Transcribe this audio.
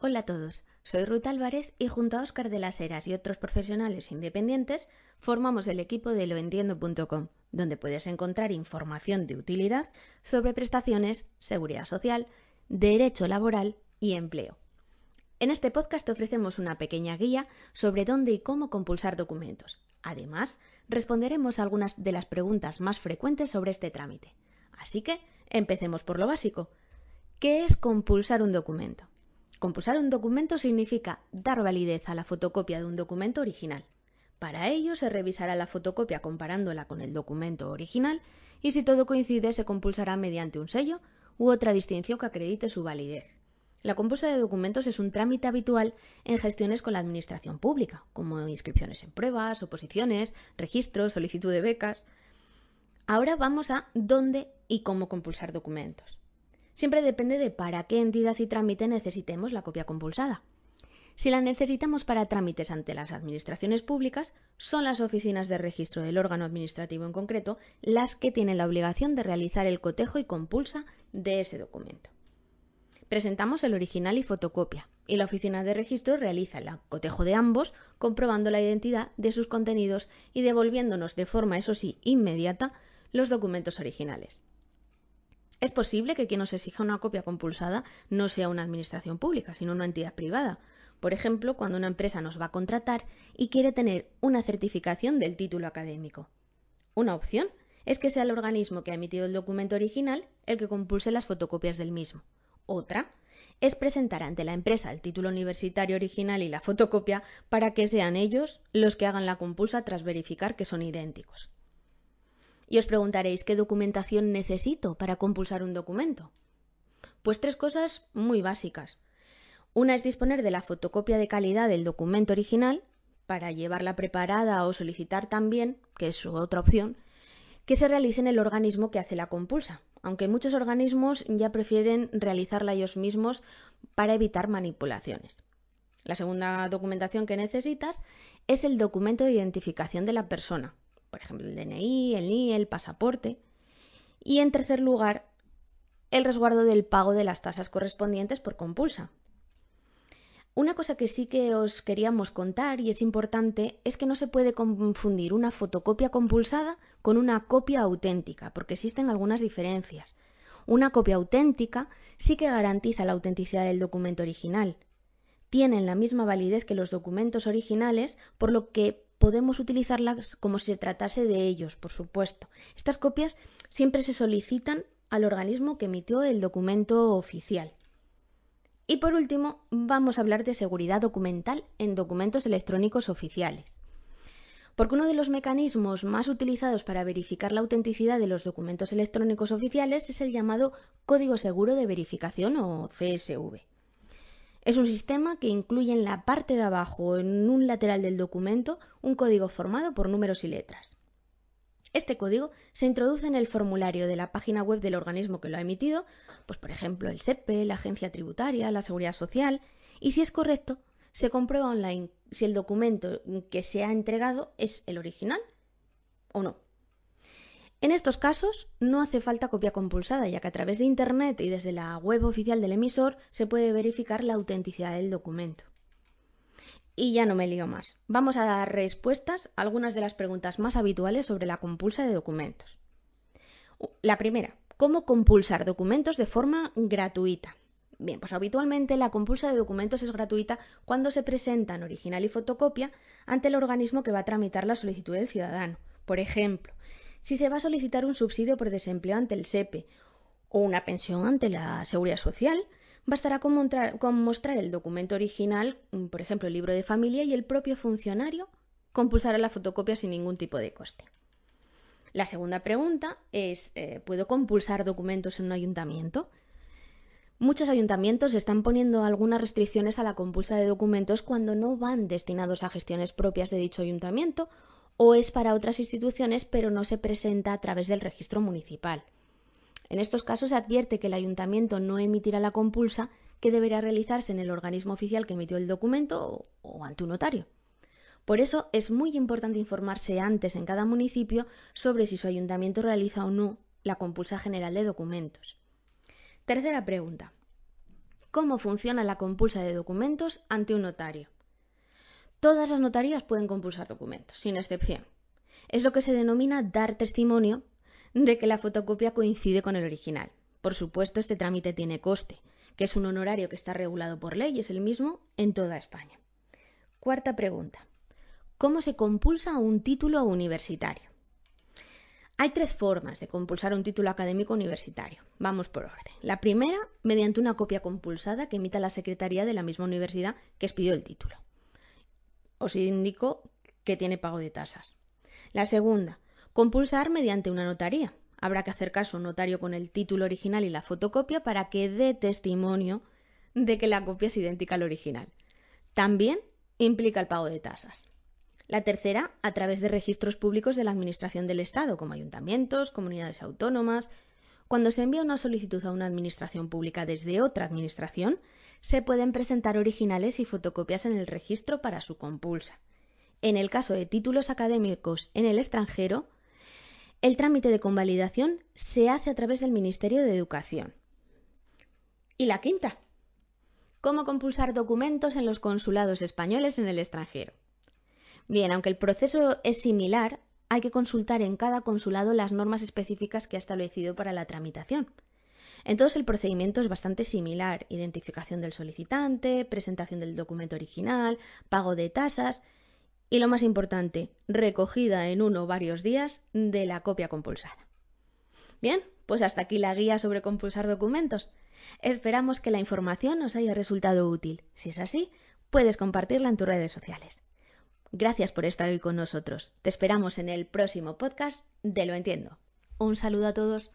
Hola a todos, soy Ruth Álvarez y junto a Óscar de las Heras y otros profesionales independientes formamos el equipo de loentiendo.com, donde puedes encontrar información de utilidad sobre prestaciones, seguridad social, derecho laboral y empleo. En este podcast te ofrecemos una pequeña guía sobre dónde y cómo compulsar documentos. Además, responderemos algunas de las preguntas más frecuentes sobre este trámite. Así que, empecemos por lo básico. ¿Qué es compulsar un documento? Compulsar un documento significa dar validez a la fotocopia de un documento original. Para ello se revisará la fotocopia comparándola con el documento original y si todo coincide se compulsará mediante un sello u otra distinción que acredite su validez. La compulsa de documentos es un trámite habitual en gestiones con la administración pública, como inscripciones en pruebas, oposiciones, registros, solicitud de becas. Ahora vamos a dónde y cómo compulsar documentos siempre depende de para qué entidad y trámite necesitemos la copia compulsada. Si la necesitamos para trámites ante las administraciones públicas, son las oficinas de registro del órgano administrativo en concreto las que tienen la obligación de realizar el cotejo y compulsa de ese documento. Presentamos el original y fotocopia, y la oficina de registro realiza el cotejo de ambos, comprobando la identidad de sus contenidos y devolviéndonos de forma, eso sí, inmediata, los documentos originales. Es posible que quien nos exija una copia compulsada no sea una administración pública, sino una entidad privada. Por ejemplo, cuando una empresa nos va a contratar y quiere tener una certificación del título académico. Una opción es que sea el organismo que ha emitido el documento original el que compulse las fotocopias del mismo. Otra es presentar ante la empresa el título universitario original y la fotocopia para que sean ellos los que hagan la compulsa tras verificar que son idénticos. Y os preguntaréis qué documentación necesito para compulsar un documento. Pues tres cosas muy básicas. Una es disponer de la fotocopia de calidad del documento original para llevarla preparada o solicitar también, que es otra opción, que se realice en el organismo que hace la compulsa, aunque muchos organismos ya prefieren realizarla ellos mismos para evitar manipulaciones. La segunda documentación que necesitas es el documento de identificación de la persona, por ejemplo, el DNI, el NIE, el pasaporte. Y en tercer lugar, el resguardo del pago de las tasas correspondientes por compulsa. Una cosa que sí que os queríamos contar y es importante es que no se puede confundir una fotocopia compulsada con una copia auténtica, porque existen algunas diferencias. Una copia auténtica sí que garantiza la autenticidad del documento original. Tienen la misma validez que los documentos originales, por lo que podemos utilizarlas como si se tratase de ellos, por supuesto. Estas copias siempre se solicitan al organismo que emitió el documento oficial. Y por último, vamos a hablar de seguridad documental en documentos electrónicos oficiales. Porque uno de los mecanismos más utilizados para verificar la autenticidad de los documentos electrónicos oficiales es el llamado Código Seguro de Verificación o CSV. Es un sistema que incluye en la parte de abajo, en un lateral del documento, un código formado por números y letras. Este código se introduce en el formulario de la página web del organismo que lo ha emitido, pues por ejemplo el SEPE, la Agencia Tributaria, la Seguridad Social, y si es correcto, se comprueba online si el documento que se ha entregado es el original o no. En estos casos no hace falta copia compulsada, ya que a través de Internet y desde la web oficial del emisor se puede verificar la autenticidad del documento. Y ya no me lío más. Vamos a dar respuestas a algunas de las preguntas más habituales sobre la compulsa de documentos. La primera, ¿cómo compulsar documentos de forma gratuita? Bien, pues habitualmente la compulsa de documentos es gratuita cuando se presentan original y fotocopia ante el organismo que va a tramitar la solicitud del ciudadano. Por ejemplo, si se va a solicitar un subsidio por desempleo ante el SEPE o una pensión ante la Seguridad Social, bastará con, mostrar, el documento original, por ejemplo, el libro de familia, y el propio funcionario compulsará la fotocopia sin ningún tipo de coste. La segunda pregunta es, eh, ¿puedo compulsar documentos en un ayuntamiento? Muchos ayuntamientos están poniendo algunas restricciones a la compulsa de documentos cuando no van destinados a gestiones propias de dicho ayuntamiento o es para otras instituciones pero no se presenta a través del registro municipal. En estos casos se advierte que el ayuntamiento no emitirá la compulsa que deberá realizarse en el organismo oficial que emitió el documento o, ante un notario. Por eso es muy importante informarse antes en cada municipio sobre si su ayuntamiento realiza o no la compulsa general de documentos. Tercera pregunta. cómo funciona la compulsa de documentos ante un notario. Todas las notarías pueden compulsar documentos, sin excepción. Es lo que se denomina dar testimonio de que la fotocopia coincide con el original. Por supuesto, este trámite tiene coste, que es un honorario que está regulado por ley y es el mismo en toda España. Cuarta pregunta. ¿Cómo se compulsa un título universitario? Hay tres formas de compulsar un título académico universitario. Vamos por orden. La primera, mediante una copia compulsada que emita la Secretaría de la misma universidad que expidió el título. Os indico que tiene pago de tasas. La segunda, compulsar mediante una notaría. Habrá que hacer caso a un notario con el título original y la fotocopia para que dé testimonio de que la copia es idéntica al original. También implica el pago de tasas. La tercera, a través de registros públicos de la Administración del Estado, como ayuntamientos, comunidades autónomas. Cuando se envía una solicitud a una administración pública desde otra administración, se pueden presentar originales y fotocopias en el registro para su compulsa. En el caso de títulos académicos en el extranjero, el trámite de convalidación se hace a través del Ministerio de Educación. Y la quinta, cómo compulsar documentos en los consulados españoles en el extranjero. Bien, aunque el proceso es similar, hay que consultar en cada consulado las normas específicas que ha establecido para la tramitación. Entonces el procedimiento es bastante similar, identificación del solicitante, presentación del documento original, pago de tasas y lo más importante, recogida en uno o varios días de la copia compulsada. Bien, pues hasta aquí la guía sobre compulsar documentos. Esperamos que la información os haya resultado útil. Si es así, puedes compartirla en tus redes sociales. Gracias por estar hoy con nosotros. Te esperamos en el próximo podcast de Lo Entiendo. Un saludo a todos.